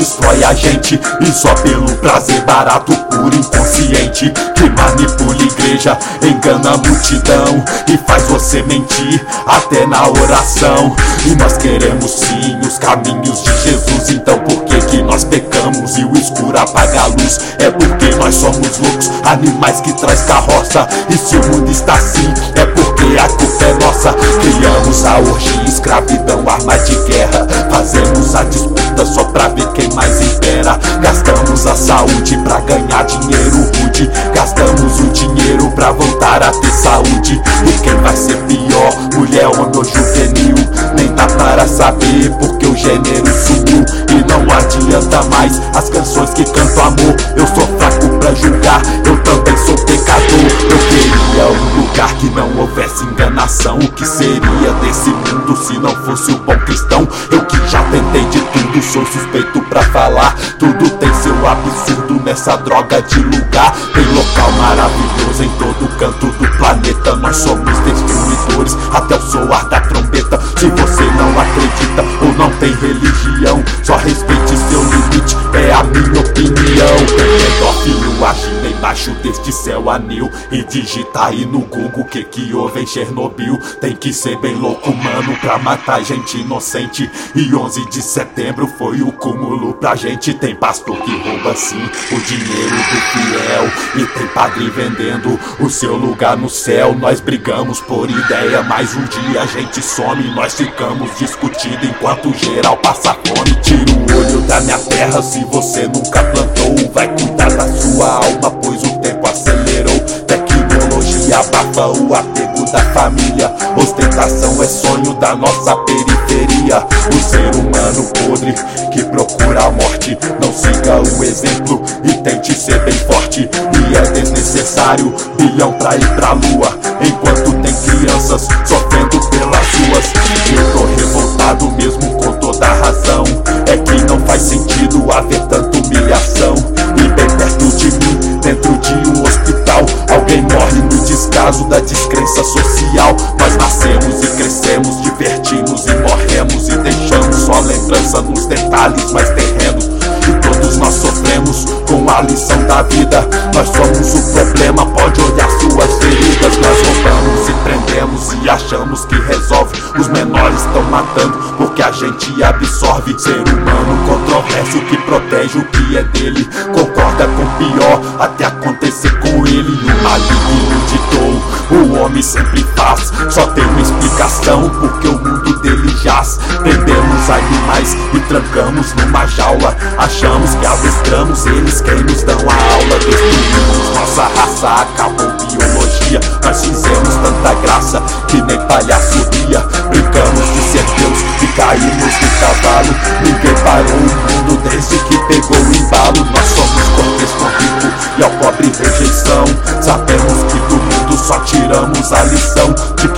atrai a gente. E só pelo prazer barato, puro inconsciente Que manipula igreja, engana a multidão E faz você mentir até na oração. E nós queremos sim os caminhos de Jesus. Então por que que nós pecamos e o escuro apaga a luz? É porque nós somos loucos, animais que traz carroça. E se o mundo está assim, é porque a culpa é nossa. Criamos a orgia, escravidão, arma de guerra. Fazemos a disputa só pra ver quem mais impera. Gastamos a saúde pra ganhar dinheiro rude pra voltar a ter saúde. E quem vai ser pior, mulher ou no juvenil? Nem dá para saber porque o gênero sumiu. E não adianta mais as O que seria desse mundo se não fosse o bom cristão? Eu que já tentei de tudo, sou suspeito pra falar. Tudo tem seu absurdo nessa droga de lugar. Tem local maravilhoso em todo canto do planeta. Nós somos destruidores até o soar da trombeta. Se você não acredita ou não tem religião agindo embaixo deste céu anil. E digita aí no Google que que houve em Chernobyl. Tem que ser bem louco, mano, pra matar gente inocente. E 11 de setembro foi o cúmulo pra gente. Tem pastor que rouba sim o dinheiro do fiel. E tem padre vendendo o seu lugar no céu. Nós brigamos por ideia, mas um dia a gente some. Nós ficamos discutindo enquanto geral passa fome. Tira o olho da minha terra se você nunca plantou Vai cuidar da sua alma, pois o Abafa o apego da família. Ostentação é sonho da nossa periferia. O ser humano podre que procura a morte. Não siga o exemplo e tente ser bem forte. E é desnecessário bilhão pra ir pra lua. Enquanto tem crianças sofrendo lembrança nos detalhes mais terrenos E todos nós sofremos com a lição da vida. Nós somos o problema, pode olhar suas feridas. Nós roubamos e prendemos e achamos que resolve. Os menores estão matando porque a gente absorve. Ser humano controverso que protege o que é dele. Concorda com o pior até acontecer com ele. O maligno ditou, o homem sempre faz. Só tem uma explicação porque o mundo trancamos numa jaula. Achamos que adestramos eles quem nos dão a aula. Destruímos nossa raça, acabou biologia. Nós fizemos tanta graça que nem palhaço ria. Brincamos de ser Deus e caímos no cavalo. Ninguém parou o mundo desde que pegou o embalo. Nós somos contexto rico e ao pobre rejeição. Sabemos que do mundo só tiramos a lição. De